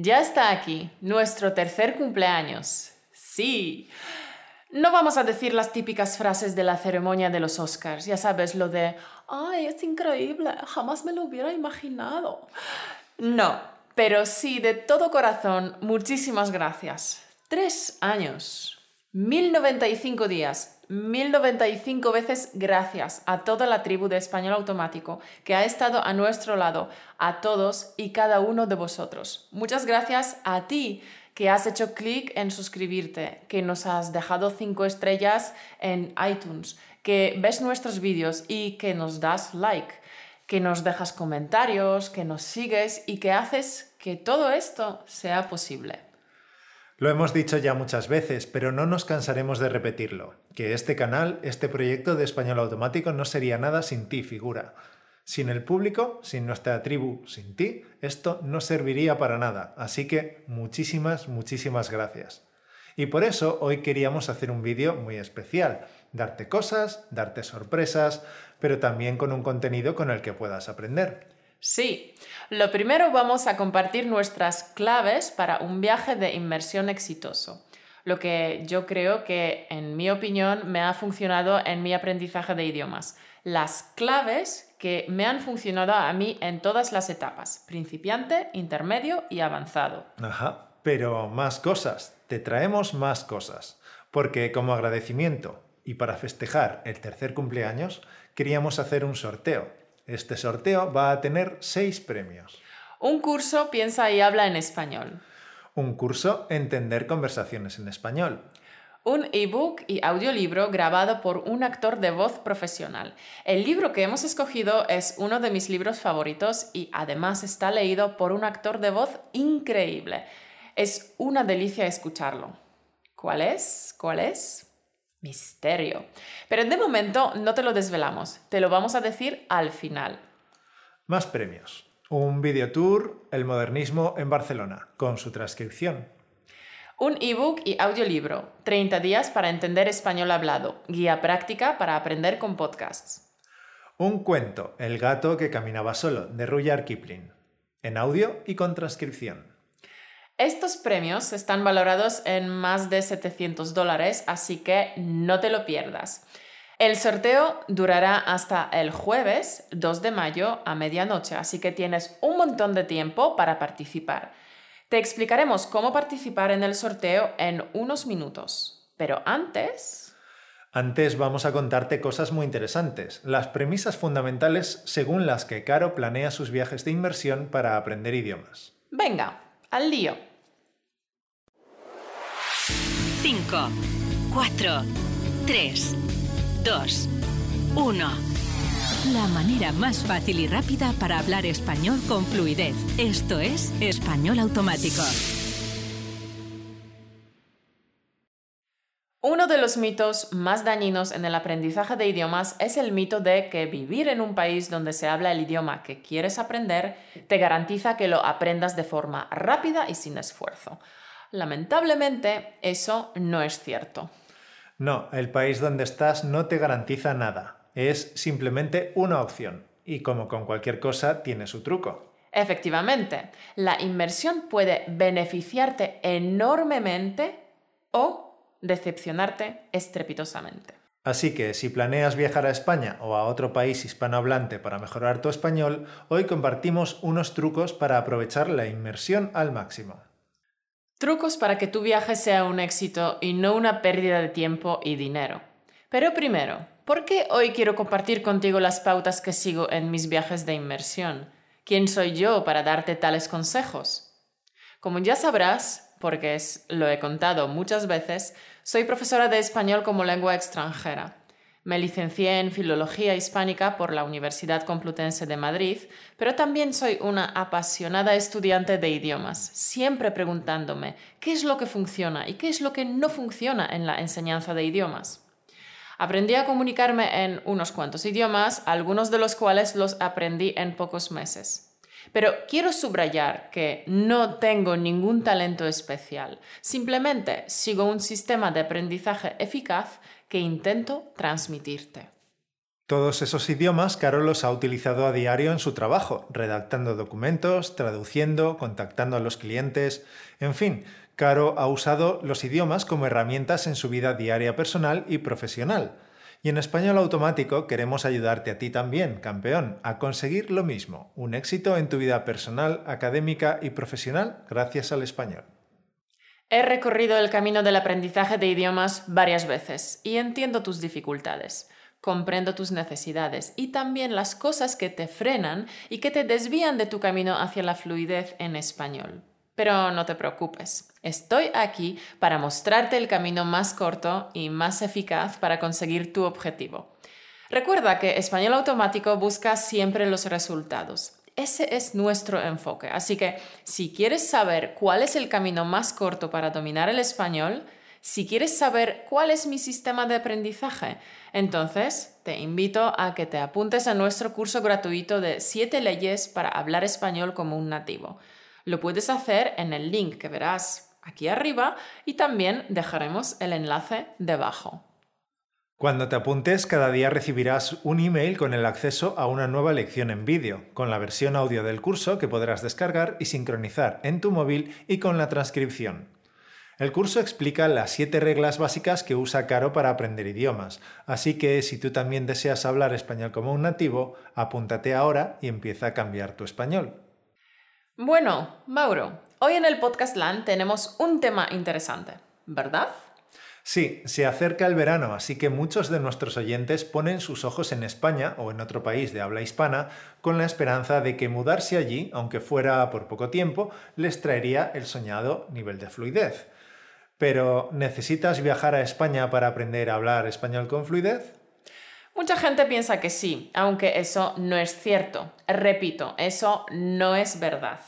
Ya está aquí, nuestro tercer cumpleaños. Sí. No vamos a decir las típicas frases de la ceremonia de los Oscars, ya sabes, lo de, ay, es increíble, jamás me lo hubiera imaginado. No, pero sí, de todo corazón, muchísimas gracias. Tres años. 1095 días, 1095 veces gracias a toda la tribu de Español Automático que ha estado a nuestro lado, a todos y cada uno de vosotros. Muchas gracias a ti que has hecho clic en suscribirte, que nos has dejado cinco estrellas en iTunes, que ves nuestros vídeos y que nos das like, que nos dejas comentarios, que nos sigues y que haces que todo esto sea posible. Lo hemos dicho ya muchas veces, pero no nos cansaremos de repetirlo, que este canal, este proyecto de español automático no sería nada sin ti, figura. Sin el público, sin nuestra tribu, sin ti, esto no serviría para nada. Así que muchísimas, muchísimas gracias. Y por eso hoy queríamos hacer un vídeo muy especial, darte cosas, darte sorpresas, pero también con un contenido con el que puedas aprender. Sí, lo primero vamos a compartir nuestras claves para un viaje de inmersión exitoso, lo que yo creo que, en mi opinión, me ha funcionado en mi aprendizaje de idiomas. Las claves que me han funcionado a mí en todas las etapas, principiante, intermedio y avanzado. Ajá, pero más cosas, te traemos más cosas, porque como agradecimiento y para festejar el tercer cumpleaños, queríamos hacer un sorteo. Este sorteo va a tener seis premios. Un curso Piensa y habla en español. Un curso Entender conversaciones en español un ebook y audiolibro grabado por un actor de voz profesional. El libro que hemos escogido es uno de mis libros favoritos y además está leído por un actor de voz increíble. Es una delicia escucharlo. ¿Cuál es? ¿Cuál es? Misterio. Pero de momento no te lo desvelamos, te lo vamos a decir al final. Más premios. Un videotour, El modernismo en Barcelona, con su transcripción un ebook y audiolibro, 30 días para entender español hablado, guía práctica para aprender con podcasts. Un cuento, El gato que caminaba solo, de Rudyard Kipling, en audio y con transcripción. Estos premios están valorados en más de 700 dólares, así que no te lo pierdas. El sorteo durará hasta el jueves 2 de mayo a medianoche, así que tienes un montón de tiempo para participar. Te explicaremos cómo participar en el sorteo en unos minutos. Pero antes... Antes vamos a contarte cosas muy interesantes, las premisas fundamentales según las que Caro planea sus viajes de inmersión para aprender idiomas. Venga, al lío. 5, 4, 3, 2, 1. La manera más fácil y rápida para hablar español con fluidez. Esto es Español Automático. Uno de los mitos más dañinos en el aprendizaje de idiomas es el mito de que vivir en un país donde se habla el idioma que quieres aprender te garantiza que lo aprendas de forma rápida y sin esfuerzo. Lamentablemente, eso no es cierto. No, el país donde estás no te garantiza nada es simplemente una opción y como con cualquier cosa tiene su truco. Efectivamente, la inmersión puede beneficiarte enormemente o decepcionarte estrepitosamente. Así que si planeas viajar a España o a otro país hispanohablante para mejorar tu español, hoy compartimos unos trucos para aprovechar la inmersión al máximo. Trucos para que tu viaje sea un éxito y no una pérdida de tiempo y dinero. Pero primero, ¿Por qué hoy quiero compartir contigo las pautas que sigo en mis viajes de inmersión? ¿Quién soy yo para darte tales consejos? Como ya sabrás, porque es, lo he contado muchas veces, soy profesora de español como lengua extranjera. Me licencié en Filología Hispánica por la Universidad Complutense de Madrid, pero también soy una apasionada estudiante de idiomas, siempre preguntándome qué es lo que funciona y qué es lo que no funciona en la enseñanza de idiomas. Aprendí a comunicarme en unos cuantos idiomas, algunos de los cuales los aprendí en pocos meses. Pero quiero subrayar que no tengo ningún talento especial, simplemente sigo un sistema de aprendizaje eficaz que intento transmitirte. Todos esos idiomas Caro los ha utilizado a diario en su trabajo, redactando documentos, traduciendo, contactando a los clientes, en fin, Caro ha usado los idiomas como herramientas en su vida diaria personal y profesional. Y en español automático queremos ayudarte a ti también, campeón, a conseguir lo mismo, un éxito en tu vida personal, académica y profesional gracias al español. He recorrido el camino del aprendizaje de idiomas varias veces y entiendo tus dificultades comprendo tus necesidades y también las cosas que te frenan y que te desvían de tu camino hacia la fluidez en español. Pero no te preocupes, estoy aquí para mostrarte el camino más corto y más eficaz para conseguir tu objetivo. Recuerda que Español Automático busca siempre los resultados. Ese es nuestro enfoque. Así que si quieres saber cuál es el camino más corto para dominar el español, si quieres saber cuál es mi sistema de aprendizaje, entonces te invito a que te apuntes a nuestro curso gratuito de 7 leyes para hablar español como un nativo. Lo puedes hacer en el link que verás aquí arriba y también dejaremos el enlace debajo. Cuando te apuntes, cada día recibirás un email con el acceso a una nueva lección en vídeo, con la versión audio del curso que podrás descargar y sincronizar en tu móvil y con la transcripción. El curso explica las siete reglas básicas que usa Caro para aprender idiomas, así que si tú también deseas hablar español como un nativo, apúntate ahora y empieza a cambiar tu español. Bueno, Mauro, hoy en el Podcast Land tenemos un tema interesante, ¿verdad? Sí, se acerca el verano, así que muchos de nuestros oyentes ponen sus ojos en España o en otro país de habla hispana con la esperanza de que mudarse allí, aunque fuera por poco tiempo, les traería el soñado nivel de fluidez. Pero ¿necesitas viajar a España para aprender a hablar español con fluidez? Mucha gente piensa que sí, aunque eso no es cierto. Repito, eso no es verdad.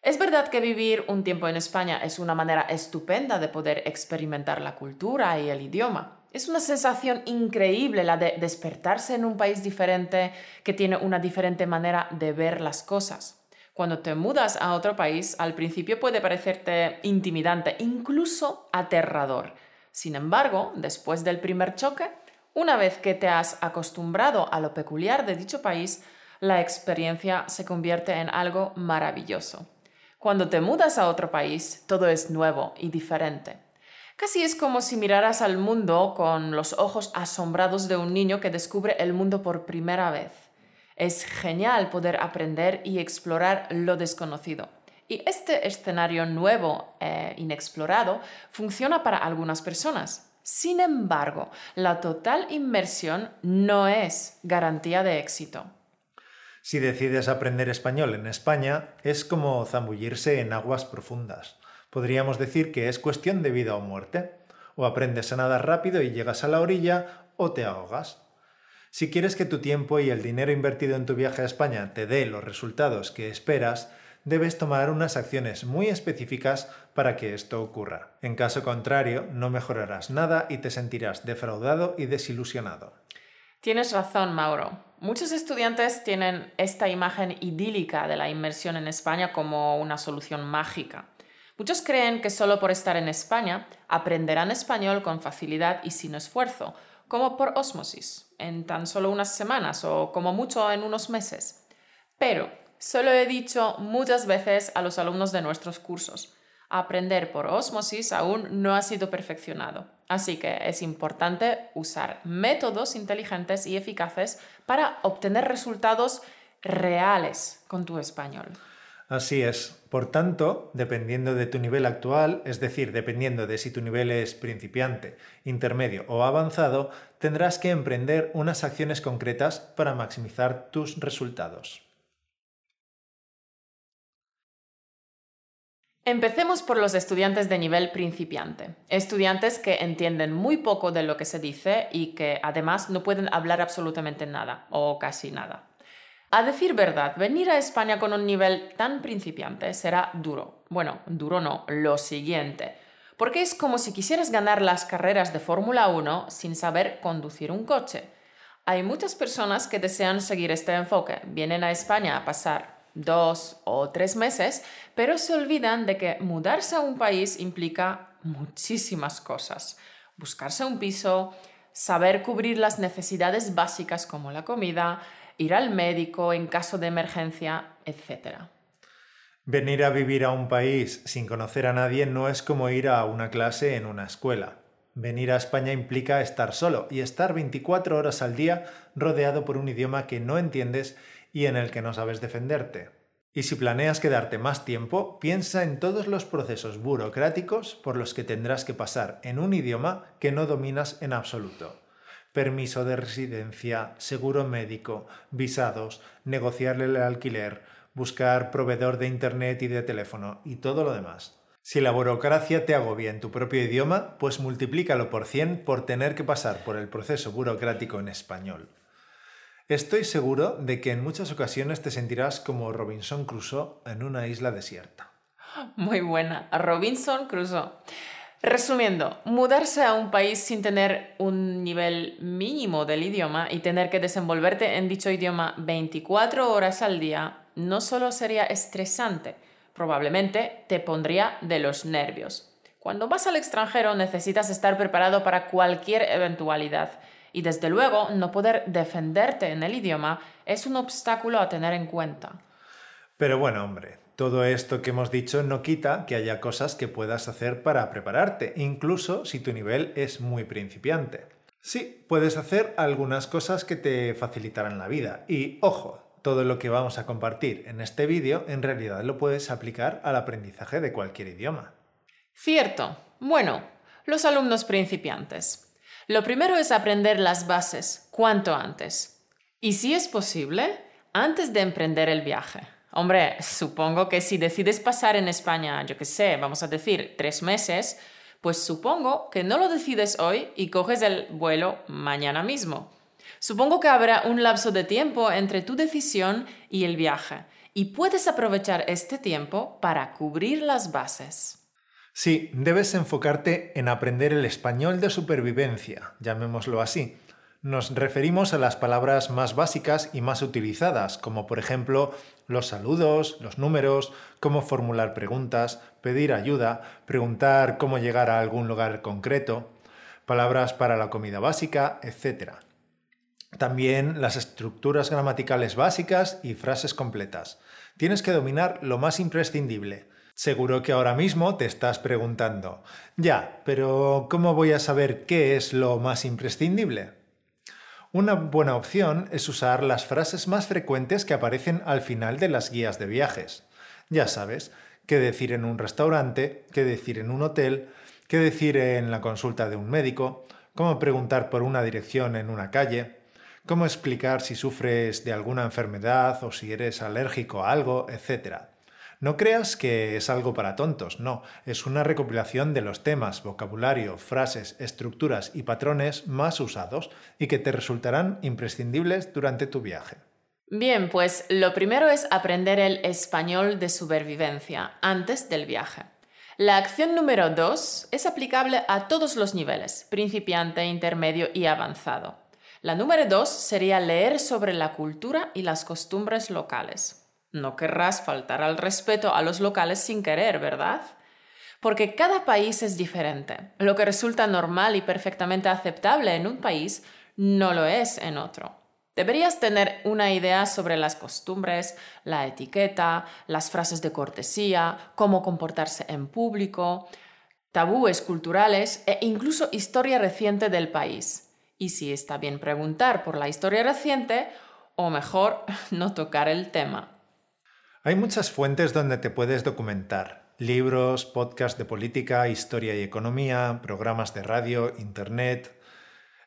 Es verdad que vivir un tiempo en España es una manera estupenda de poder experimentar la cultura y el idioma. Es una sensación increíble la de despertarse en un país diferente que tiene una diferente manera de ver las cosas. Cuando te mudas a otro país, al principio puede parecerte intimidante, incluso aterrador. Sin embargo, después del primer choque, una vez que te has acostumbrado a lo peculiar de dicho país, la experiencia se convierte en algo maravilloso. Cuando te mudas a otro país, todo es nuevo y diferente. Casi es como si miraras al mundo con los ojos asombrados de un niño que descubre el mundo por primera vez. Es genial poder aprender y explorar lo desconocido. Y este escenario nuevo e inexplorado funciona para algunas personas. Sin embargo, la total inmersión no es garantía de éxito. Si decides aprender español en España, es como zambullirse en aguas profundas. Podríamos decir que es cuestión de vida o muerte. O aprendes a nadar rápido y llegas a la orilla, o te ahogas. Si quieres que tu tiempo y el dinero invertido en tu viaje a España te dé los resultados que esperas, debes tomar unas acciones muy específicas para que esto ocurra. En caso contrario, no mejorarás nada y te sentirás defraudado y desilusionado. Tienes razón, Mauro. Muchos estudiantes tienen esta imagen idílica de la inmersión en España como una solución mágica. Muchos creen que solo por estar en España aprenderán español con facilidad y sin esfuerzo, como por osmosis, en tan solo unas semanas o como mucho en unos meses. Pero, solo he dicho muchas veces a los alumnos de nuestros cursos, aprender por osmosis aún no ha sido perfeccionado. Así que es importante usar métodos inteligentes y eficaces para obtener resultados reales con tu español. Así es. Por tanto, dependiendo de tu nivel actual, es decir, dependiendo de si tu nivel es principiante, intermedio o avanzado, tendrás que emprender unas acciones concretas para maximizar tus resultados. Empecemos por los estudiantes de nivel principiante, estudiantes que entienden muy poco de lo que se dice y que además no pueden hablar absolutamente nada o casi nada. A decir verdad, venir a España con un nivel tan principiante será duro. Bueno, duro no, lo siguiente. Porque es como si quisieras ganar las carreras de Fórmula 1 sin saber conducir un coche. Hay muchas personas que desean seguir este enfoque. Vienen a España a pasar dos o tres meses, pero se olvidan de que mudarse a un país implica muchísimas cosas. Buscarse un piso, saber cubrir las necesidades básicas como la comida, ir al médico en caso de emergencia, etc. Venir a vivir a un país sin conocer a nadie no es como ir a una clase en una escuela. Venir a España implica estar solo y estar 24 horas al día rodeado por un idioma que no entiendes y en el que no sabes defenderte. Y si planeas quedarte más tiempo, piensa en todos los procesos burocráticos por los que tendrás que pasar en un idioma que no dominas en absoluto. Permiso de residencia, seguro médico, visados, negociarle el alquiler, buscar proveedor de Internet y de teléfono y todo lo demás. Si la burocracia te agobia en tu propio idioma, pues multiplícalo por 100 por tener que pasar por el proceso burocrático en español. Estoy seguro de que en muchas ocasiones te sentirás como Robinson Crusoe en una isla desierta. Muy buena, Robinson Crusoe. Resumiendo, mudarse a un país sin tener un nivel mínimo del idioma y tener que desenvolverte en dicho idioma 24 horas al día no solo sería estresante, probablemente te pondría de los nervios. Cuando vas al extranjero necesitas estar preparado para cualquier eventualidad y desde luego no poder defenderte en el idioma es un obstáculo a tener en cuenta. Pero bueno, hombre, todo esto que hemos dicho no quita que haya cosas que puedas hacer para prepararte, incluso si tu nivel es muy principiante. Sí, puedes hacer algunas cosas que te facilitarán la vida. Y ojo, todo lo que vamos a compartir en este vídeo en realidad lo puedes aplicar al aprendizaje de cualquier idioma. Cierto. Bueno, los alumnos principiantes. Lo primero es aprender las bases cuanto antes. Y si es posible, antes de emprender el viaje. Hombre, supongo que si decides pasar en España, yo qué sé, vamos a decir, tres meses, pues supongo que no lo decides hoy y coges el vuelo mañana mismo. Supongo que habrá un lapso de tiempo entre tu decisión y el viaje, y puedes aprovechar este tiempo para cubrir las bases. Sí, debes enfocarte en aprender el español de supervivencia, llamémoslo así. Nos referimos a las palabras más básicas y más utilizadas, como por ejemplo los saludos, los números, cómo formular preguntas, pedir ayuda, preguntar cómo llegar a algún lugar concreto, palabras para la comida básica, etc. También las estructuras gramaticales básicas y frases completas. Tienes que dominar lo más imprescindible, Seguro que ahora mismo te estás preguntando, ya, pero ¿cómo voy a saber qué es lo más imprescindible? Una buena opción es usar las frases más frecuentes que aparecen al final de las guías de viajes. Ya sabes, qué decir en un restaurante, qué decir en un hotel, qué decir en la consulta de un médico, cómo preguntar por una dirección en una calle, cómo explicar si sufres de alguna enfermedad o si eres alérgico a algo, etc. No creas que es algo para tontos, no, es una recopilación de los temas, vocabulario, frases, estructuras y patrones más usados y que te resultarán imprescindibles durante tu viaje. Bien, pues lo primero es aprender el español de supervivencia antes del viaje. La acción número dos es aplicable a todos los niveles, principiante, intermedio y avanzado. La número dos sería leer sobre la cultura y las costumbres locales. No querrás faltar al respeto a los locales sin querer, ¿verdad? Porque cada país es diferente. Lo que resulta normal y perfectamente aceptable en un país no lo es en otro. Deberías tener una idea sobre las costumbres, la etiqueta, las frases de cortesía, cómo comportarse en público, tabúes culturales e incluso historia reciente del país. Y si está bien preguntar por la historia reciente, o mejor, no tocar el tema. Hay muchas fuentes donde te puedes documentar. Libros, podcasts de política, historia y economía, programas de radio, internet.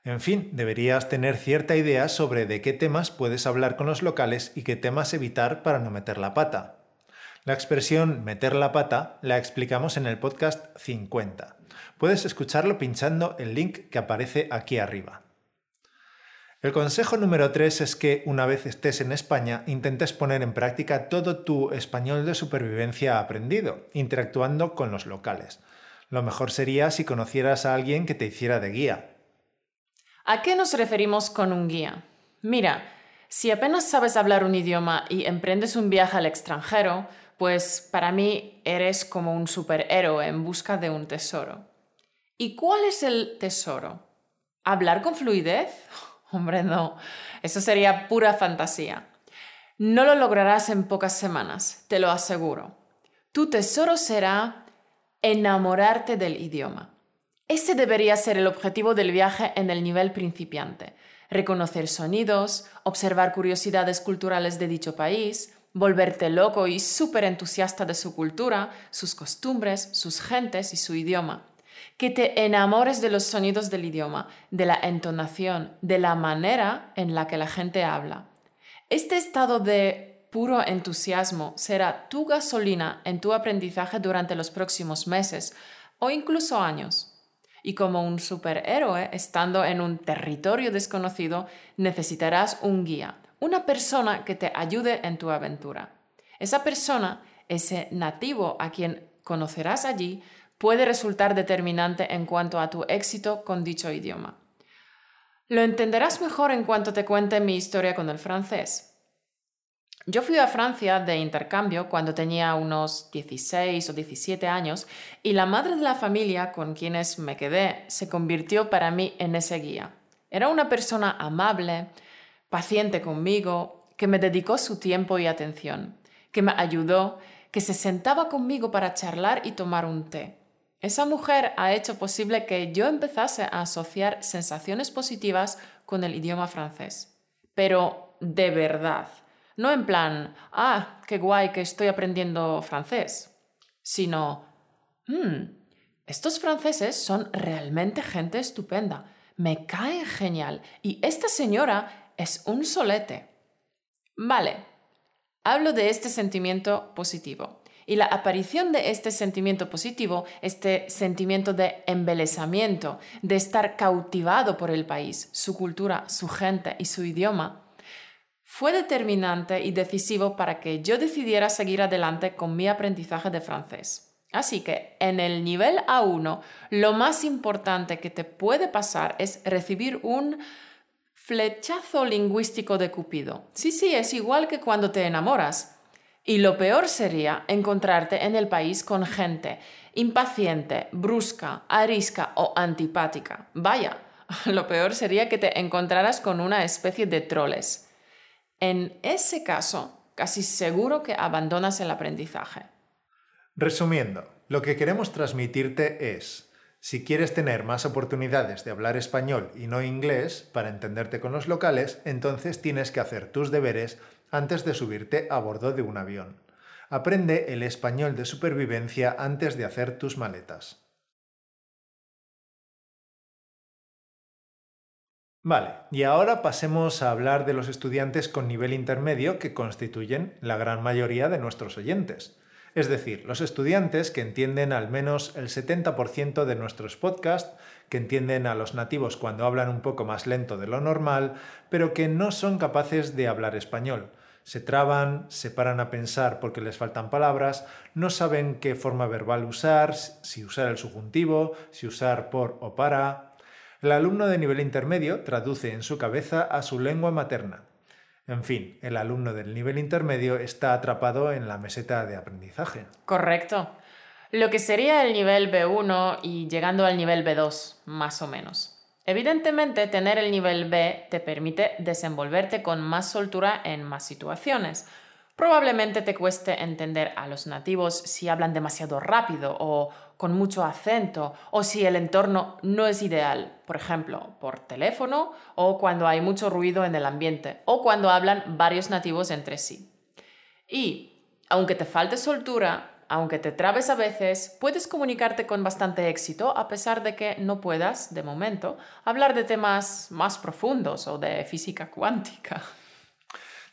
En fin, deberías tener cierta idea sobre de qué temas puedes hablar con los locales y qué temas evitar para no meter la pata. La expresión meter la pata la explicamos en el podcast 50. Puedes escucharlo pinchando el link que aparece aquí arriba. El consejo número 3 es que una vez estés en España intentes poner en práctica todo tu español de supervivencia aprendido, interactuando con los locales. Lo mejor sería si conocieras a alguien que te hiciera de guía. ¿A qué nos referimos con un guía? Mira, si apenas sabes hablar un idioma y emprendes un viaje al extranjero, pues para mí eres como un superhéroe en busca de un tesoro. ¿Y cuál es el tesoro? ¿Hablar con fluidez? Hombre, no, eso sería pura fantasía. No lo lograrás en pocas semanas, te lo aseguro. Tu tesoro será enamorarte del idioma. Ese debería ser el objetivo del viaje en el nivel principiante. Reconocer sonidos, observar curiosidades culturales de dicho país, volverte loco y súper entusiasta de su cultura, sus costumbres, sus gentes y su idioma. Que te enamores de los sonidos del idioma, de la entonación, de la manera en la que la gente habla. Este estado de puro entusiasmo será tu gasolina en tu aprendizaje durante los próximos meses o incluso años. Y como un superhéroe, estando en un territorio desconocido, necesitarás un guía, una persona que te ayude en tu aventura. Esa persona, ese nativo a quien conocerás allí, puede resultar determinante en cuanto a tu éxito con dicho idioma. Lo entenderás mejor en cuanto te cuente mi historia con el francés. Yo fui a Francia de intercambio cuando tenía unos 16 o 17 años y la madre de la familia con quienes me quedé se convirtió para mí en ese guía. Era una persona amable, paciente conmigo, que me dedicó su tiempo y atención, que me ayudó, que se sentaba conmigo para charlar y tomar un té. Esa mujer ha hecho posible que yo empezase a asociar sensaciones positivas con el idioma francés. Pero de verdad no en plan, ah, qué guay que estoy aprendiendo francés, sino, hmm, estos franceses son realmente gente estupenda, me caen genial y esta señora es un solete. Vale, hablo de este sentimiento positivo. Y la aparición de este sentimiento positivo, este sentimiento de embelesamiento, de estar cautivado por el país, su cultura, su gente y su idioma, fue determinante y decisivo para que yo decidiera seguir adelante con mi aprendizaje de francés. Así que en el nivel A1, lo más importante que te puede pasar es recibir un flechazo lingüístico de Cupido. Sí, sí, es igual que cuando te enamoras. Y lo peor sería encontrarte en el país con gente impaciente, brusca, arisca o antipática. Vaya, lo peor sería que te encontraras con una especie de troles. En ese caso, casi seguro que abandonas el aprendizaje. Resumiendo, lo que queremos transmitirte es, si quieres tener más oportunidades de hablar español y no inglés para entenderte con los locales, entonces tienes que hacer tus deberes antes de subirte a bordo de un avión. Aprende el español de supervivencia antes de hacer tus maletas. Vale, y ahora pasemos a hablar de los estudiantes con nivel intermedio que constituyen la gran mayoría de nuestros oyentes. Es decir, los estudiantes que entienden al menos el 70% de nuestros podcasts, que entienden a los nativos cuando hablan un poco más lento de lo normal, pero que no son capaces de hablar español. Se traban, se paran a pensar porque les faltan palabras, no saben qué forma verbal usar, si usar el subjuntivo, si usar por o para, el alumno de nivel intermedio traduce en su cabeza a su lengua materna. En fin, el alumno del nivel intermedio está atrapado en la meseta de aprendizaje. Correcto. Lo que sería el nivel B1 y llegando al nivel B2, más o menos. Evidentemente, tener el nivel B te permite desenvolverte con más soltura en más situaciones, Probablemente te cueste entender a los nativos si hablan demasiado rápido o con mucho acento o si el entorno no es ideal, por ejemplo, por teléfono o cuando hay mucho ruido en el ambiente o cuando hablan varios nativos entre sí. Y, aunque te falte soltura, aunque te trabes a veces, puedes comunicarte con bastante éxito a pesar de que no puedas, de momento, hablar de temas más profundos o de física cuántica.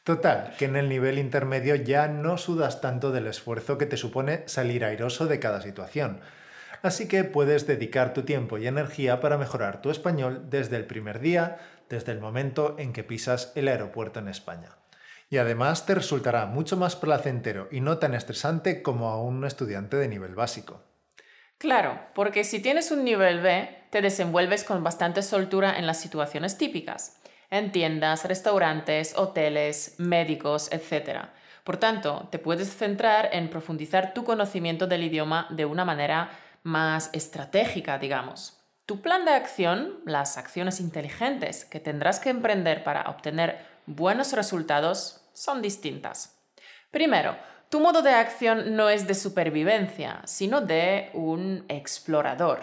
Total, que en el nivel intermedio ya no sudas tanto del esfuerzo que te supone salir airoso de cada situación. Así que puedes dedicar tu tiempo y energía para mejorar tu español desde el primer día, desde el momento en que pisas el aeropuerto en España. Y además te resultará mucho más placentero y no tan estresante como a un estudiante de nivel básico. Claro, porque si tienes un nivel B, te desenvuelves con bastante soltura en las situaciones típicas en tiendas, restaurantes, hoteles, médicos, etc. Por tanto, te puedes centrar en profundizar tu conocimiento del idioma de una manera más estratégica, digamos. Tu plan de acción, las acciones inteligentes que tendrás que emprender para obtener buenos resultados, son distintas. Primero, tu modo de acción no es de supervivencia, sino de un explorador.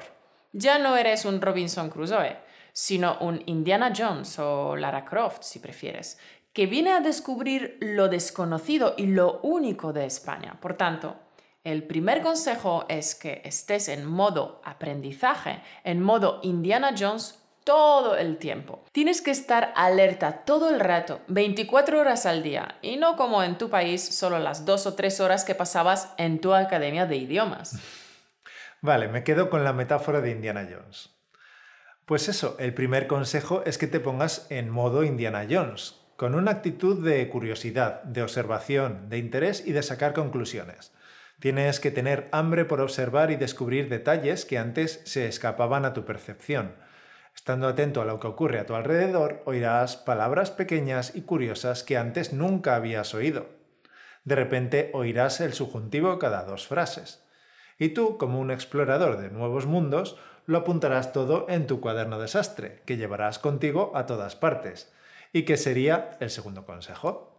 Ya no eres un Robinson Crusoe, sino un Indiana Jones o Lara Croft, si prefieres, que viene a descubrir lo desconocido y lo único de España. Por tanto, el primer consejo es que estés en modo aprendizaje, en modo Indiana Jones todo el tiempo. Tienes que estar alerta todo el rato, 24 horas al día, y no como en tu país solo las dos o tres horas que pasabas en tu academia de idiomas. Vale, me quedo con la metáfora de Indiana Jones. Pues eso, el primer consejo es que te pongas en modo Indiana Jones, con una actitud de curiosidad, de observación, de interés y de sacar conclusiones. Tienes que tener hambre por observar y descubrir detalles que antes se escapaban a tu percepción. Estando atento a lo que ocurre a tu alrededor, oirás palabras pequeñas y curiosas que antes nunca habías oído. De repente oirás el subjuntivo cada dos frases. Y tú, como un explorador de nuevos mundos, lo apuntarás todo en tu cuaderno desastre, que llevarás contigo a todas partes. ¿Y qué sería el segundo consejo?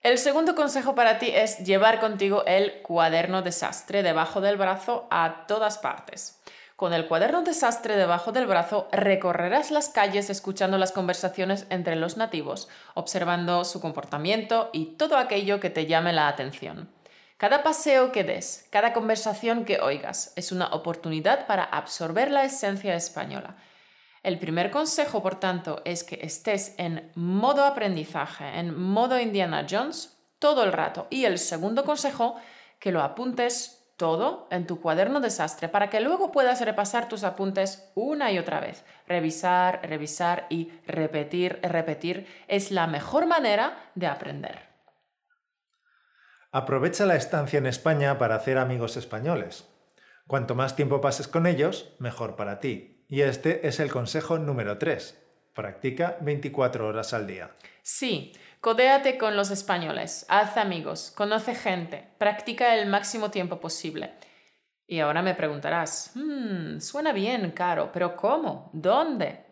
El segundo consejo para ti es llevar contigo el cuaderno desastre debajo del brazo a todas partes. Con el cuaderno desastre debajo del brazo recorrerás las calles escuchando las conversaciones entre los nativos, observando su comportamiento y todo aquello que te llame la atención. Cada paseo que des, cada conversación que oigas, es una oportunidad para absorber la esencia española el primer consejo, por tanto, es que estés en modo aprendizaje, en modo Indiana Jones todo el rato. Y el segundo consejo, que lo apuntes todo en tu cuaderno desastre para que luego puedas repasar tus apuntes una y otra vez. Revisar, revisar y repetir, repetir es la mejor manera de aprender. Aprovecha la estancia en España para hacer amigos españoles. Cuanto más tiempo pases con ellos, mejor para ti. Y este es el consejo número 3. Practica 24 horas al día. Sí, codéate con los españoles, haz amigos, conoce gente, practica el máximo tiempo posible. Y ahora me preguntarás, hmm, suena bien, Caro, pero ¿cómo? ¿Dónde?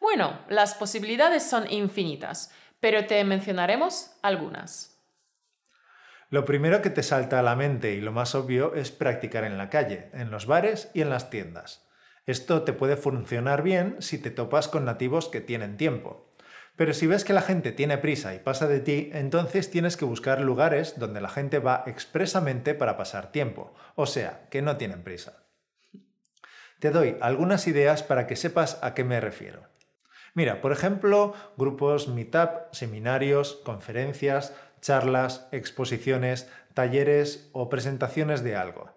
Bueno, las posibilidades son infinitas, pero te mencionaremos algunas. Lo primero que te salta a la mente y lo más obvio es practicar en la calle, en los bares y en las tiendas. Esto te puede funcionar bien si te topas con nativos que tienen tiempo. Pero si ves que la gente tiene prisa y pasa de ti, entonces tienes que buscar lugares donde la gente va expresamente para pasar tiempo, o sea, que no tienen prisa. Te doy algunas ideas para que sepas a qué me refiero. Mira, por ejemplo, grupos meetup, seminarios, conferencias, charlas, exposiciones, talleres o presentaciones de algo.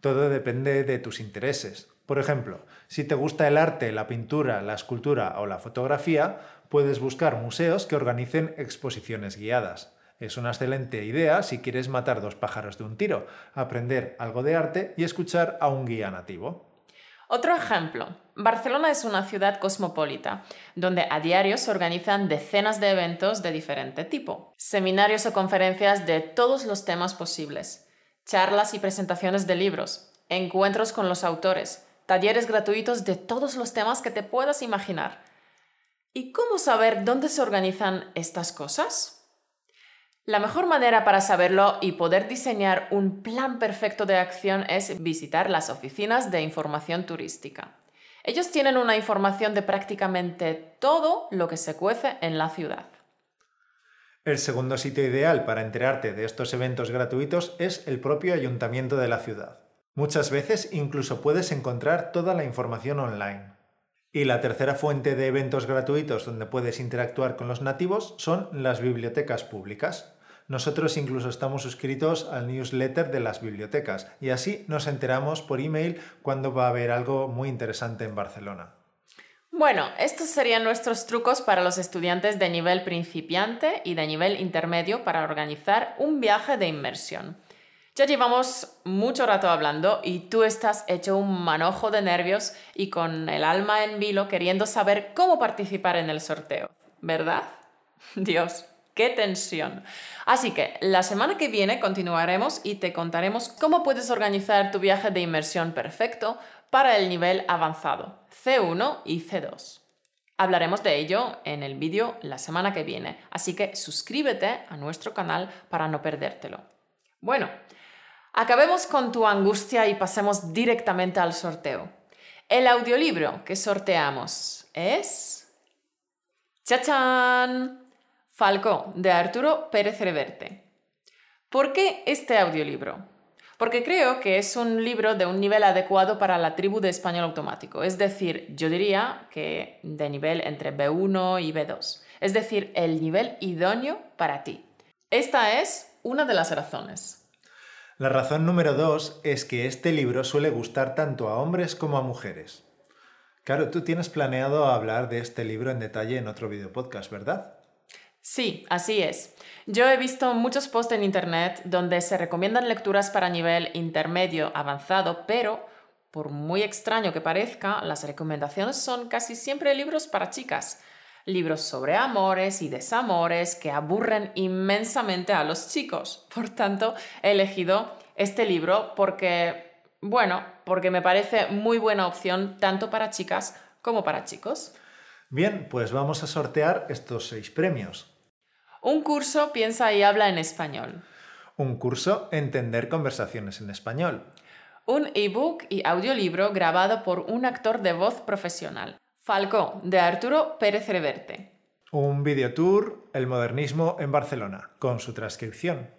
Todo depende de tus intereses. Por ejemplo, si te gusta el arte, la pintura, la escultura o la fotografía, puedes buscar museos que organicen exposiciones guiadas. Es una excelente idea si quieres matar dos pájaros de un tiro, aprender algo de arte y escuchar a un guía nativo. Otro ejemplo. Barcelona es una ciudad cosmopolita, donde a diario se organizan decenas de eventos de diferente tipo, seminarios o conferencias de todos los temas posibles, charlas y presentaciones de libros, encuentros con los autores, talleres gratuitos de todos los temas que te puedas imaginar. ¿Y cómo saber dónde se organizan estas cosas? La mejor manera para saberlo y poder diseñar un plan perfecto de acción es visitar las oficinas de información turística. Ellos tienen una información de prácticamente todo lo que se cuece en la ciudad. El segundo sitio ideal para enterarte de estos eventos gratuitos es el propio ayuntamiento de la ciudad. Muchas veces incluso puedes encontrar toda la información online. Y la tercera fuente de eventos gratuitos donde puedes interactuar con los nativos son las bibliotecas públicas. Nosotros incluso estamos suscritos al newsletter de las bibliotecas y así nos enteramos por email cuando va a haber algo muy interesante en Barcelona. Bueno, estos serían nuestros trucos para los estudiantes de nivel principiante y de nivel intermedio para organizar un viaje de inmersión. Ya llevamos mucho rato hablando y tú estás hecho un manojo de nervios y con el alma en vilo queriendo saber cómo participar en el sorteo, ¿verdad? Dios, ¡Qué tensión! Así que la semana que viene continuaremos y te contaremos cómo puedes organizar tu viaje de inmersión perfecto para el nivel avanzado, C1 y C2. Hablaremos de ello en el vídeo la semana que viene, así que suscríbete a nuestro canal para no perdértelo. Bueno, acabemos con tu angustia y pasemos directamente al sorteo. El audiolibro que sorteamos es... ¡Chachán! Falcó, de Arturo Pérez Reverte. ¿Por qué este audiolibro? porque creo que es un libro de un nivel adecuado para la tribu de español automático, es decir, yo diría que de nivel entre B1 y B2, es decir, el nivel idóneo para ti. Esta es una de las razones. La razón número dos es que este libro suele gustar tanto a hombres como a mujeres. Claro, tú tienes planeado hablar de este libro en detalle en otro video podcast, ¿verdad? Sí, así es. Yo he visto muchos posts en Internet donde se recomiendan lecturas para nivel intermedio avanzado, pero por muy extraño que parezca, las recomendaciones son casi siempre libros para chicas. Libros sobre amores y desamores que aburren inmensamente a los chicos. Por tanto, he elegido este libro porque, bueno, porque me parece muy buena opción tanto para chicas como para chicos. Bien, pues vamos a sortear estos seis premios. Un curso piensa y habla en español. Un curso Entender conversaciones en español. Un ebook y audiolibro grabado por un actor de voz profesional. Falcó, de Arturo Pérez Reverte. Un videotour El modernismo en Barcelona, con su transcripción.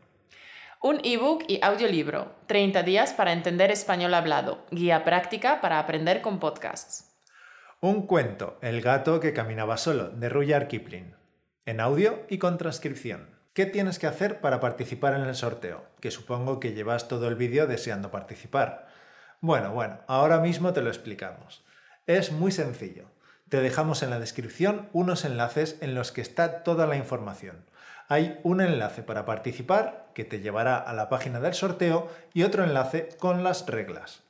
Un ebook y audiolibro 30 días para entender español hablado. Guía práctica para aprender con podcasts. Un cuento El gato que caminaba solo, de Rudyard Kipling en audio y con transcripción. ¿Qué tienes que hacer para participar en el sorteo? Que supongo que llevas todo el vídeo deseando participar. Bueno, bueno, ahora mismo te lo explicamos. Es muy sencillo. Te dejamos en la descripción unos enlaces en los que está toda la información. Hay un enlace para participar que te llevará a la página del sorteo y otro enlace con las reglas.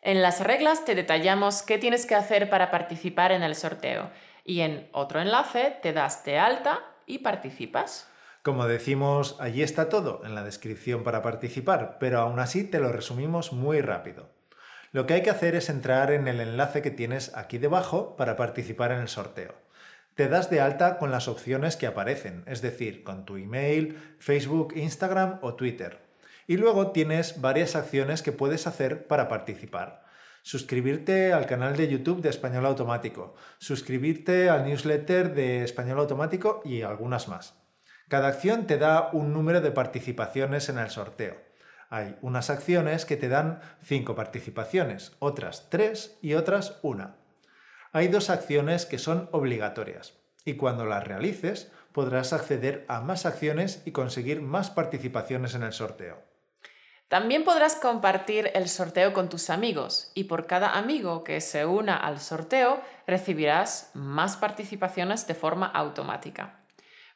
En las reglas te detallamos qué tienes que hacer para participar en el sorteo y en otro enlace te das de alta y participas. Como decimos, allí está todo en la descripción para participar, pero aún así te lo resumimos muy rápido. Lo que hay que hacer es entrar en el enlace que tienes aquí debajo para participar en el sorteo. Te das de alta con las opciones que aparecen, es decir, con tu email, Facebook, Instagram o Twitter. Y luego tienes varias acciones que puedes hacer para participar suscribirte al canal de YouTube de Español Automático, suscribirte al newsletter de Español Automático y algunas más. Cada acción te da un número de participaciones en el sorteo. Hay unas acciones que te dan 5 participaciones, otras 3 y otras 1. Hay dos acciones que son obligatorias y cuando las realices podrás acceder a más acciones y conseguir más participaciones en el sorteo. También podrás compartir el sorteo con tus amigos y por cada amigo que se una al sorteo recibirás más participaciones de forma automática.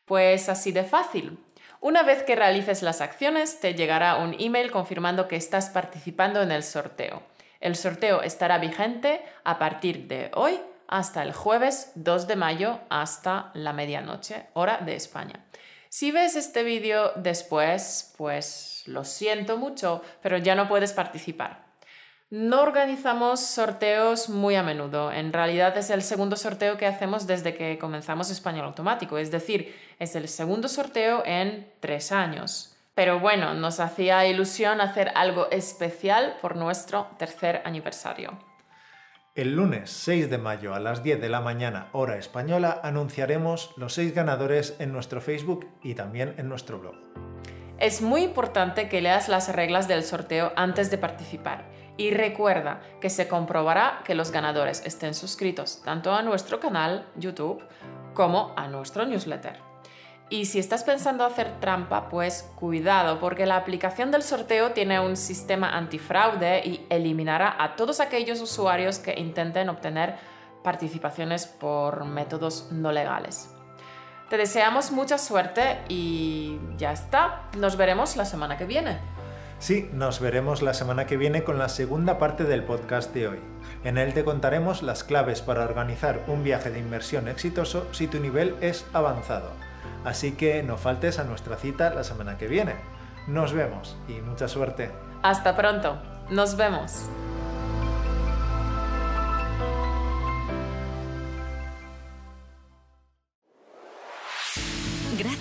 Pues así de fácil. Una vez que realices las acciones te llegará un email confirmando que estás participando en el sorteo. El sorteo estará vigente a partir de hoy hasta el jueves 2 de mayo hasta la medianoche, hora de España. Si ves este vídeo después, pues lo siento mucho, pero ya no puedes participar. No organizamos sorteos muy a menudo. En realidad es el segundo sorteo que hacemos desde que comenzamos Español Automático, es decir, es el segundo sorteo en tres años. Pero bueno, nos hacía ilusión hacer algo especial por nuestro tercer aniversario. El lunes 6 de mayo a las 10 de la mañana hora española anunciaremos los seis ganadores en nuestro Facebook y también en nuestro blog. Es muy importante que leas las reglas del sorteo antes de participar y recuerda que se comprobará que los ganadores estén suscritos tanto a nuestro canal YouTube como a nuestro newsletter. Y si estás pensando hacer trampa, pues cuidado, porque la aplicación del sorteo tiene un sistema antifraude y eliminará a todos aquellos usuarios que intenten obtener participaciones por métodos no legales. Te deseamos mucha suerte y ya está. Nos veremos la semana que viene. Sí, nos veremos la semana que viene con la segunda parte del podcast de hoy. En él te contaremos las claves para organizar un viaje de inmersión exitoso si tu nivel es avanzado Así que no faltes a nuestra cita la semana que viene. Nos vemos y mucha suerte. Hasta pronto. Nos vemos.